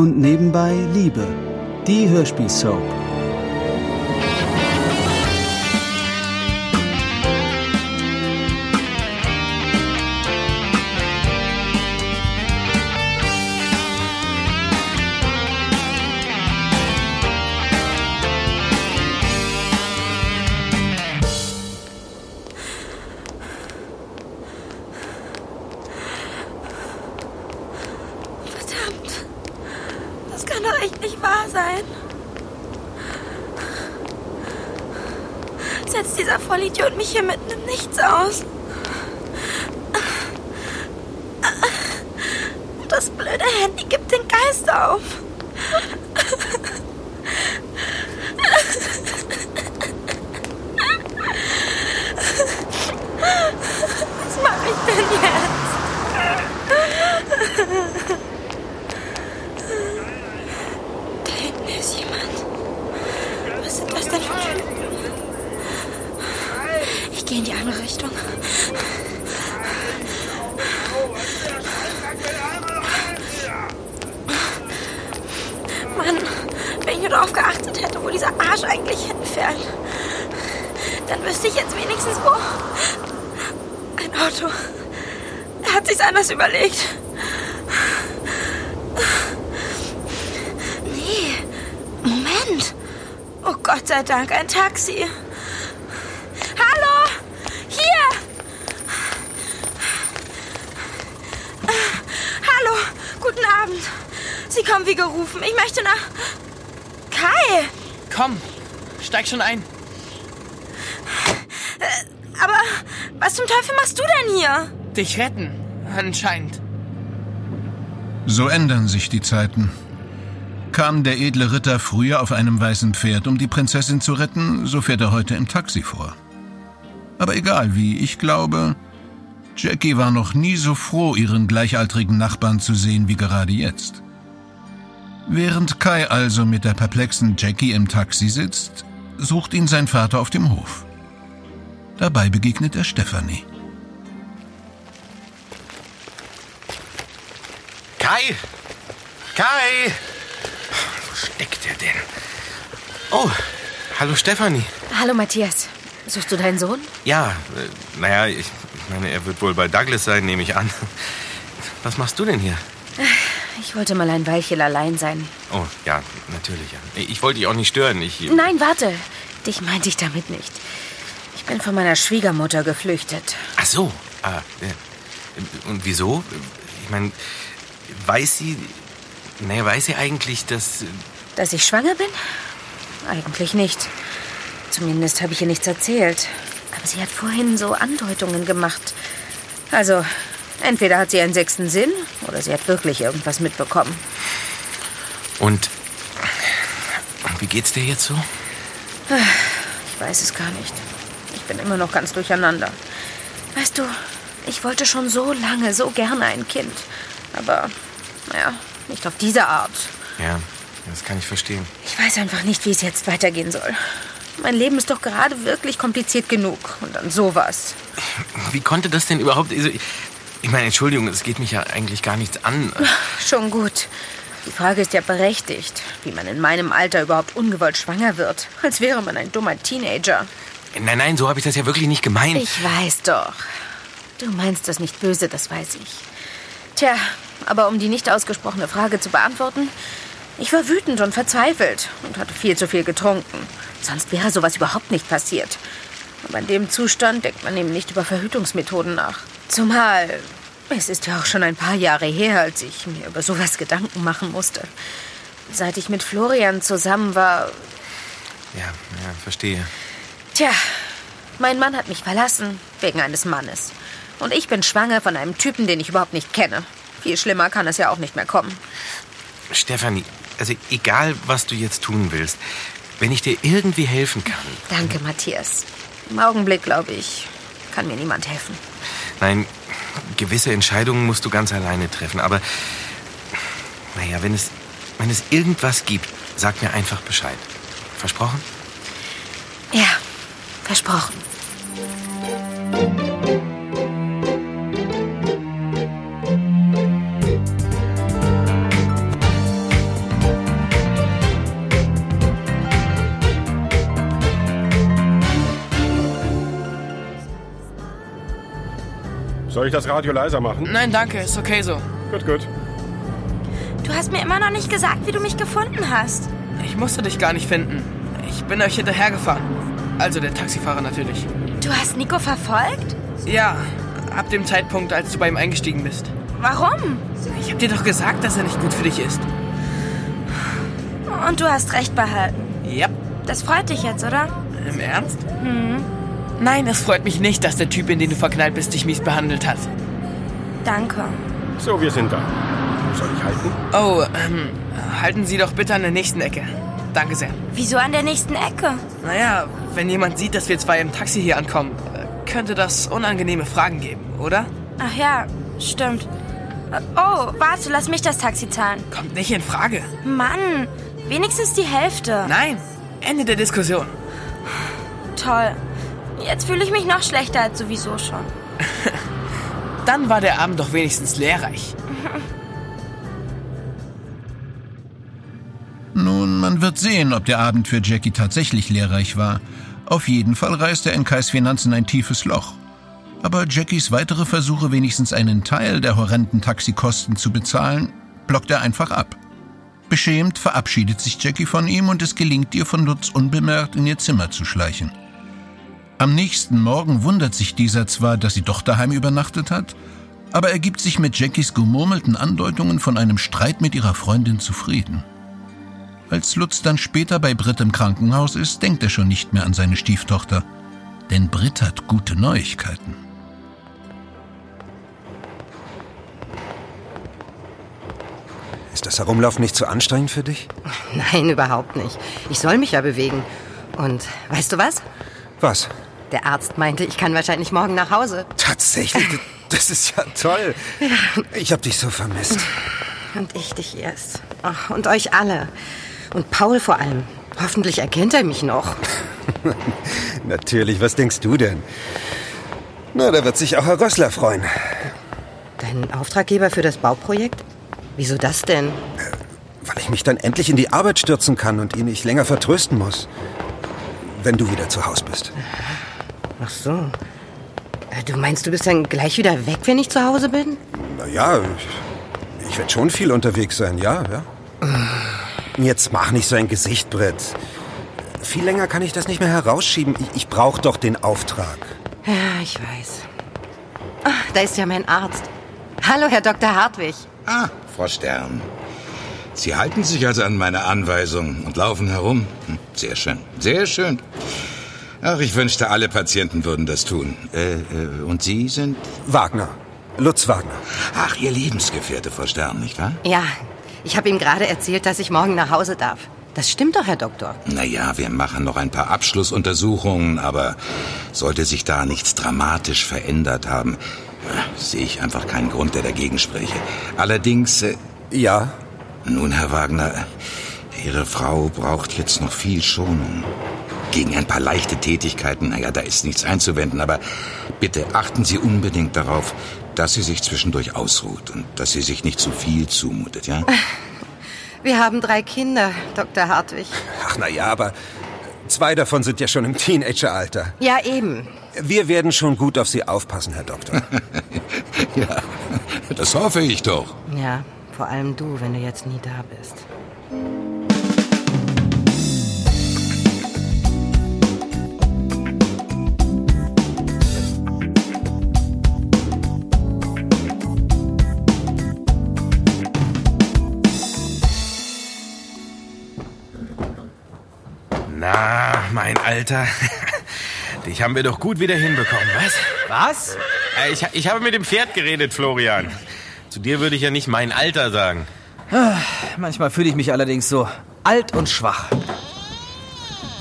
Und nebenbei Liebe, die Hörspielsoap. Das kann doch echt nicht wahr sein. Setzt dieser Vollidiot mich hier mitten im Nichts aus? Das blöde Handy gibt den Geist auf. Was mache ich denn jetzt? Da hinten ist jemand. Was sind das denn für Typen? Ich gehe in die andere Richtung. Mann, wenn ich nur darauf geachtet hätte, wo dieser Arsch eigentlich hinfährt, dann wüsste ich jetzt wenigstens wo. Ein Auto. Er hat sich's anders überlegt. Nee, Moment. Oh Gott sei Dank, ein Taxi. Hallo, hier. Hallo, guten Abend. Sie kommen wie gerufen. Ich möchte nach... Kai, Komm, steig schon ein. aber was zum Teufel machst du denn hier? Dich retten, anscheinend. So ändern sich die Zeiten. Kam der edle Ritter früher auf einem weißen Pferd, um die Prinzessin zu retten, so fährt er heute im Taxi vor. Aber egal wie, ich glaube, Jackie war noch nie so froh, ihren gleichaltrigen Nachbarn zu sehen wie gerade jetzt. Während Kai also mit der perplexen Jackie im Taxi sitzt, sucht ihn sein Vater auf dem Hof. Dabei begegnet er Stephanie. Kai! Kai! Wo steckt er denn? Oh, hallo Stefanie. Hallo Matthias. Suchst du deinen Sohn? Ja, äh, naja, ich, ich meine, er wird wohl bei Douglas sein, nehme ich an. Was machst du denn hier? Ich wollte mal ein Weilchen allein sein. Oh, ja, natürlich. Ja. Ich wollte dich auch nicht stören. Ich, Nein, warte. Dich meinte ich damit nicht. Ich bin von meiner Schwiegermutter geflüchtet. Ach so. Ah, ja. Und wieso? Ich meine, weiß sie... Naja, weiß sie eigentlich, dass... Dass ich schwanger bin? Eigentlich nicht. Zumindest habe ich ihr nichts erzählt. Aber sie hat vorhin so Andeutungen gemacht. Also, entweder hat sie einen sechsten Sinn oder sie hat wirklich irgendwas mitbekommen. Und... Und wie geht's dir jetzt so? Ich weiß es gar nicht. Ich bin immer noch ganz durcheinander. Weißt du, ich wollte schon so lange, so gerne ein Kind. Aber, naja, nicht auf diese Art. Ja, das kann ich verstehen. Ich weiß einfach nicht, wie es jetzt weitergehen soll. Mein Leben ist doch gerade wirklich kompliziert genug. Und dann sowas. Wie konnte das denn überhaupt... Ich meine, Entschuldigung, es geht mich ja eigentlich gar nichts an. Schon gut. Die Frage ist ja berechtigt, wie man in meinem Alter überhaupt ungewollt schwanger wird. Als wäre man ein dummer Teenager. Nein, nein, so habe ich das ja wirklich nicht gemeint. Ich weiß doch. Du meinst das nicht böse, das weiß ich. Tja, aber um die nicht ausgesprochene Frage zu beantworten, ich war wütend und verzweifelt und hatte viel zu viel getrunken. Sonst wäre sowas überhaupt nicht passiert. Aber in dem Zustand denkt man eben nicht über Verhütungsmethoden nach. Zumal, es ist ja auch schon ein paar Jahre her, als ich mir über sowas Gedanken machen musste. Seit ich mit Florian zusammen war, Ja, ja, verstehe. Tja, mein Mann hat mich verlassen wegen eines Mannes. Und ich bin schwanger von einem Typen, den ich überhaupt nicht kenne. Viel schlimmer kann es ja auch nicht mehr kommen. Stefanie, also egal, was du jetzt tun willst, wenn ich dir irgendwie helfen kann. Danke, Matthias. Im Augenblick, glaube ich, kann mir niemand helfen. Nein, gewisse Entscheidungen musst du ganz alleine treffen, aber naja, wenn es, wenn es irgendwas gibt, sag mir einfach Bescheid. Versprochen? Ja, versprochen. Soll ich das Radio leiser machen? Nein, danke, ist okay so. Gut, gut. Du hast mir immer noch nicht gesagt, wie du mich gefunden hast. Ich musste dich gar nicht finden. Ich bin euch hinterhergefahren. Also der Taxifahrer natürlich. Du hast Nico verfolgt? Ja, ab dem Zeitpunkt, als du bei ihm eingestiegen bist. Warum? Ich hab dir doch gesagt, dass er nicht gut für dich ist. Und du hast recht behalten. Ja. Das freut dich jetzt, oder? Im Ernst? Mhm. Nein, es freut mich nicht, dass der Typ, in den du verknallt bist, dich mies behandelt hat. Danke. So, wir sind da. Wo soll ich halten? Oh, ähm, halten Sie doch bitte an der nächsten Ecke. Danke sehr. Wieso an der nächsten Ecke? Naja, wenn jemand sieht, dass wir zwei im Taxi hier ankommen, könnte das unangenehme Fragen geben, oder? Ach ja, stimmt. Oh, warte, lass mich das Taxi zahlen. Kommt nicht in Frage. Mann, wenigstens die Hälfte. Nein, Ende der Diskussion. Toll. Jetzt fühle ich mich noch schlechter als sowieso schon. Dann war der Abend doch wenigstens lehrreich. Nun, man wird sehen, ob der Abend für Jackie tatsächlich lehrreich war. Auf jeden Fall reißt er in Kais Finanzen ein tiefes Loch. Aber Jackies weitere Versuche, wenigstens einen Teil der horrenden Taxikosten zu bezahlen, blockt er einfach ab. Beschämt verabschiedet sich Jackie von ihm und es gelingt ihr von Lutz unbemerkt in ihr Zimmer zu schleichen. Am nächsten Morgen wundert sich dieser zwar, dass sie doch daheim übernachtet hat, aber er gibt sich mit Jackies gemurmelten Andeutungen von einem Streit mit ihrer Freundin zufrieden. Als Lutz dann später bei Britt im Krankenhaus ist, denkt er schon nicht mehr an seine Stieftochter. Denn Britt hat gute Neuigkeiten. Ist das Herumlaufen nicht zu anstrengend für dich? Nein, überhaupt nicht. Ich soll mich ja bewegen. Und weißt du was? Was? Der Arzt meinte, ich kann wahrscheinlich morgen nach Hause. Tatsächlich? Das ist ja toll. Ich hab dich so vermisst. Und ich dich erst. Ach, und euch alle. Und Paul vor allem. Hoffentlich erkennt er mich noch. Natürlich, was denkst du denn? Na, da wird sich auch Herr Rössler freuen. Dein Auftraggeber für das Bauprojekt? Wieso das denn? Weil ich mich dann endlich in die Arbeit stürzen kann und ihn nicht länger vertrösten muss. Wenn du wieder zu Hause bist. Ach so. Äh, Du meinst, du bist dann gleich wieder weg, wenn ich zu Hause bin? Na ja, ich, ich werde schon viel unterwegs sein, ja, ja. Jetzt mach nicht so ein Gesicht, Britt. Viel länger kann ich das nicht mehr herausschieben. Ich, ich brauche doch den Auftrag. Ja, ich weiß. Ah, da ist ja mein Arzt. Hallo, Herr Dr. Hartwig. Ah, Frau Stern. Sie halten sich also an meine Anweisung und laufen herum. Hm, Sehr schön, sehr schön. Ach, ich wünschte, alle Patienten würden das tun. Äh, äh, und Sie sind? Wagner. Lutz Wagner. Ach, Ihr Lebensgefährte, Frau Stern, nicht wahr? Ja, ich habe ihm gerade erzählt, dass ich morgen nach Hause darf. Das stimmt doch, Herr Doktor. Naja, wir machen noch ein paar Abschlussuntersuchungen, aber sollte sich da nichts dramatisch verändert haben, äh, sehe ich einfach keinen Grund, der dagegen spräche. Allerdings, äh, Ja, nun, Herr Wagner, Ihre Frau braucht jetzt noch viel Schonung. Gegen ein paar leichte Tätigkeiten, naja, da ist nichts einzuwenden, aber bitte achten Sie unbedingt darauf, dass sie sich zwischendurch ausruht und dass sie sich nicht zu viel zumutet, ja? Wir haben drei Kinder, Dr. Hartwig. ach na ja, aber zwei davon sind ja schon im Teenageralter. Ja, eben. Wir werden schon gut auf Sie aufpassen, Herr Doktor. ja, das hoffe ich doch. Ja, vor allem du, wenn du jetzt nie da bist. Alter. Dich haben wir doch gut wieder hinbekommen, was? Was? Äh, Ich, ich habe mit dem Pferd geredet, Florian. Zu dir würde ich ja nicht mein Alter sagen. Manchmal fühle ich mich allerdings so alt und schwach.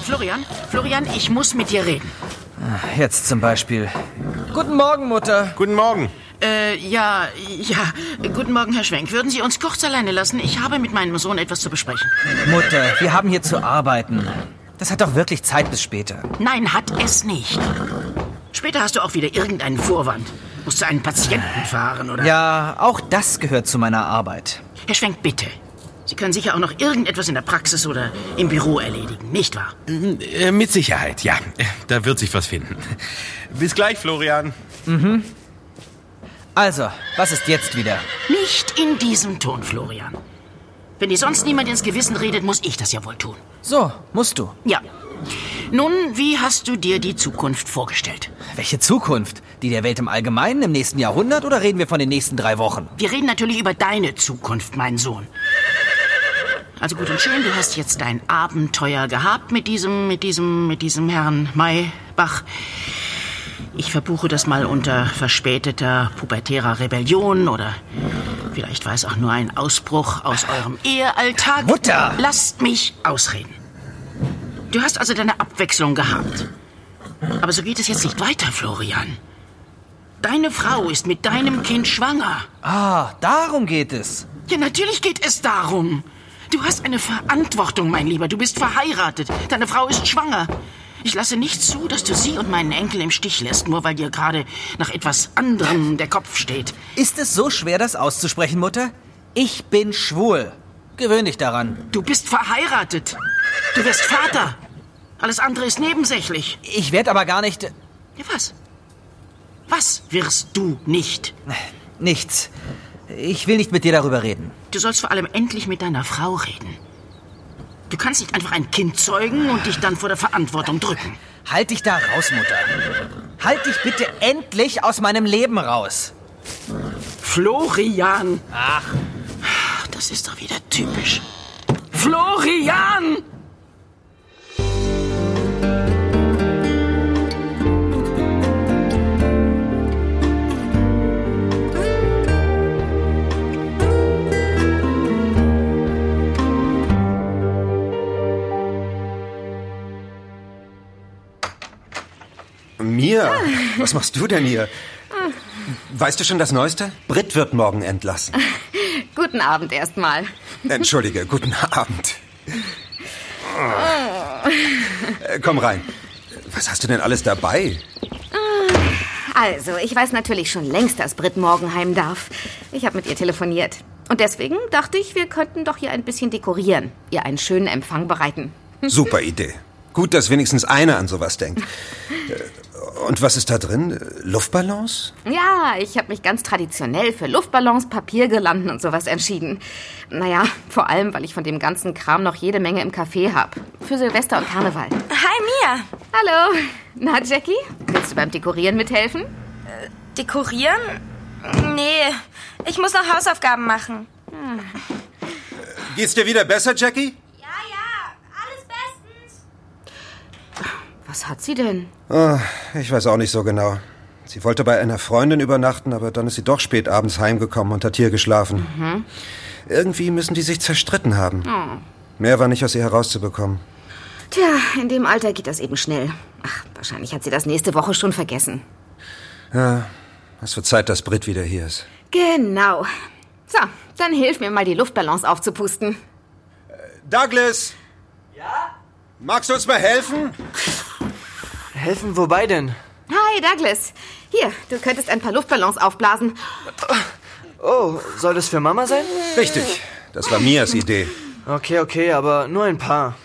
Florian, Florian, ich muss mit dir reden. Jetzt zum Beispiel. Guten Morgen, Mutter. Guten Morgen. Äh, ja, ja. Guten Morgen, Herr Schwenk. Würden Sie uns kurz alleine lassen? Ich habe mit meinem Sohn etwas zu besprechen. Mutter, wir haben hier zu arbeiten. Das hat doch wirklich Zeit bis später. Nein, hat es nicht. Später hast du auch wieder irgendeinen Vorwand. Musst du einen Patienten fahren, oder? Ja, auch das gehört zu meiner Arbeit. Herr Schwenk, bitte. Sie können sicher auch noch irgendetwas in der Praxis oder im Büro erledigen, nicht wahr? Äh, Mit Sicherheit, ja. Da wird sich was finden. Bis gleich, Florian. Mhm. Also, was ist jetzt wieder? Nicht in diesem Ton, Florian. Wenn dir sonst niemand ins Gewissen redet, muss ich das ja wohl tun. So, musst du. Ja. Nun, wie hast du dir die Zukunft vorgestellt? Welche Zukunft? Die der Welt im Allgemeinen im nächsten Jahrhundert oder reden wir von den nächsten drei Wochen? Wir reden natürlich über deine Zukunft, mein Sohn. Also gut und schön, du hast jetzt dein Abenteuer gehabt mit diesem, mit diesem, mit diesem Herrn Maybach. Ich verbuche das mal unter verspäteter pubertärer Rebellion oder vielleicht war es auch nur ein Ausbruch aus eurem Ehealltag. Mutter! Lasst mich ausreden. Du hast also deine Abwechslung gehabt. Aber so geht es jetzt nicht weiter, Florian. Deine Frau ist mit deinem Kind schwanger. Ah, darum geht es. Ja, natürlich geht es darum. Du hast eine Verantwortung, mein Lieber. Du bist verheiratet. Deine Frau ist schwanger. Ich lasse nicht zu, dass du sie und meinen Enkel im Stich lässt, nur weil dir gerade nach etwas anderem der Kopf steht. Ist es so schwer, das auszusprechen, Mutter? Ich bin schwul. Gewöhn dich daran. Du bist verheiratet. Du wirst Vater. Alles andere ist nebensächlich. Ich werde aber gar nicht. Ja, was? Was wirst du nicht? Nichts. Ich will nicht mit dir darüber reden. Du sollst vor allem endlich mit deiner Frau reden. Du kannst nicht einfach ein Kind zeugen und dich dann vor der Verantwortung drücken. Halt dich da raus, Mutter. Halt dich bitte endlich aus meinem Leben raus. Florian! Ach. Das ist doch wieder typisch. Florian! Mia, was machst du denn hier? Weißt du schon das Neueste? Brit wird morgen entlassen. Guten Abend erstmal. Entschuldige, guten Abend. Äh, Komm rein. Was hast du denn alles dabei? Also, ich weiß natürlich schon längst, dass Brit morgen heim darf. Ich habe mit ihr telefoniert. Und deswegen dachte ich, wir könnten doch hier ein bisschen dekorieren. Ihr einen schönen Empfang bereiten. Super Idee. Gut, dass wenigstens einer an sowas denkt. Äh, Und was ist da drin? Luftballons? Ja, ich habe mich ganz traditionell für Luftballons, Papiergirlanden und sowas entschieden. Naja, vor allem, weil ich von dem ganzen Kram noch jede Menge im Café hab. Für Silvester und Karneval. Hi, Mia. Hallo. Na, Jackie? Willst du beim Dekorieren mithelfen? Dekorieren? Nee, ich muss noch Hausaufgaben machen. Geht's dir wieder besser, Jackie? Ja, ja, alles bestens. Was hat sie denn? Ah, ich weiß auch nicht so genau. Sie wollte bei einer Freundin übernachten, aber dann ist sie doch spät abends heimgekommen und hat hier geschlafen. Mhm. Irgendwie müssen die sich zerstritten haben. Oh. Mehr war nicht aus ihr herauszubekommen. Tja, in dem Alter geht das eben schnell. Ach, wahrscheinlich hat sie das nächste Woche schon vergessen. Ja, es wird Zeit, dass Brit wieder hier ist. Genau. So, dann hilf mir mal, die Luftballons aufzupusten. Douglas! Ja? Magst du uns mal helfen? Helfen wobei denn? Hi, Douglas. Hier, du könntest ein paar Luftballons aufblasen. Oh, soll das für Mama sein? Richtig. Das war Mias Idee. Okay, okay, aber nur ein paar.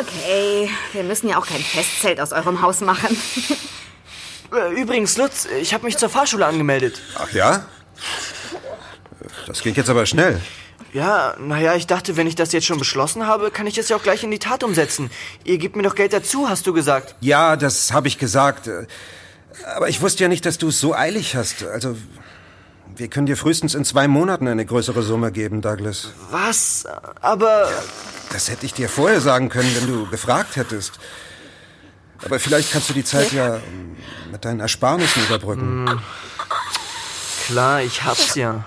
Okay, wir müssen ja auch kein Festzelt aus eurem Haus machen. Äh, Übrigens, Lutz, ich habe mich zur Fahrschule angemeldet. Ach ja? Das ging jetzt aber schnell. Ja, naja, ich dachte, wenn ich das jetzt schon beschlossen habe, kann ich das ja auch gleich in die Tat umsetzen. Ihr gebt mir doch Geld dazu, hast du gesagt. Ja, das habe ich gesagt. Aber ich wusste ja nicht, dass du es so eilig hast. Also, wir können dir frühestens in zwei Monaten eine größere Summe geben, Douglas. Was? Aber... Das hätte ich dir vorher sagen können, wenn du gefragt hättest. Aber vielleicht kannst du die Zeit ja ähm, mit deinen Ersparnissen überbrücken. Hm. Klar, ich hab's ja.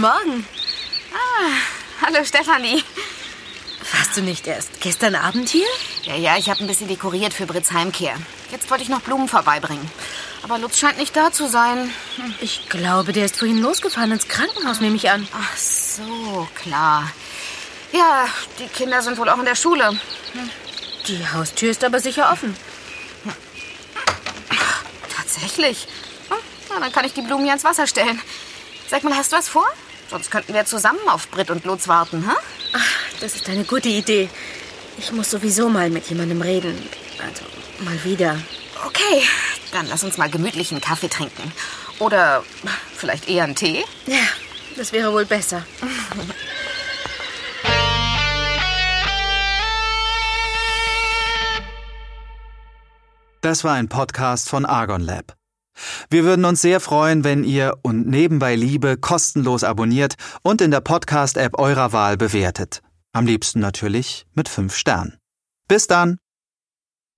Guten Morgen. Ah, hallo, Stefanie. Warst du nicht erst gestern Abend hier? Ja, ja, ich habe ein bisschen dekoriert für Brits Heimkehr. Jetzt wollte ich noch Blumen vorbeibringen. Aber Lutz scheint nicht da zu sein. Ich glaube, der ist vorhin losgefahren ins Krankenhaus, nehme ich an. Ach so, klar. Ja, die Kinder sind wohl auch in der Schule. Die Haustür ist aber sicher offen. Tatsächlich. Hm, Na, dann kann ich die Blumen hier ins Wasser stellen. Sag mal, hast du was vor? Sonst könnten wir zusammen auf Britt und Lutz warten, hä? Ach, das ist eine gute Idee. Ich muss sowieso mal mit jemandem reden. Also, mal wieder. Okay, dann lass uns mal gemütlich einen Kaffee trinken. Oder vielleicht eher einen Tee? Ja, das wäre wohl besser. Das war ein Podcast von Argon Lab. Wir würden uns sehr freuen, wenn ihr und nebenbei Liebe kostenlos abonniert und in der Podcast-App eurer Wahl bewertet. Am liebsten natürlich mit fünf Sternen. Bis dann!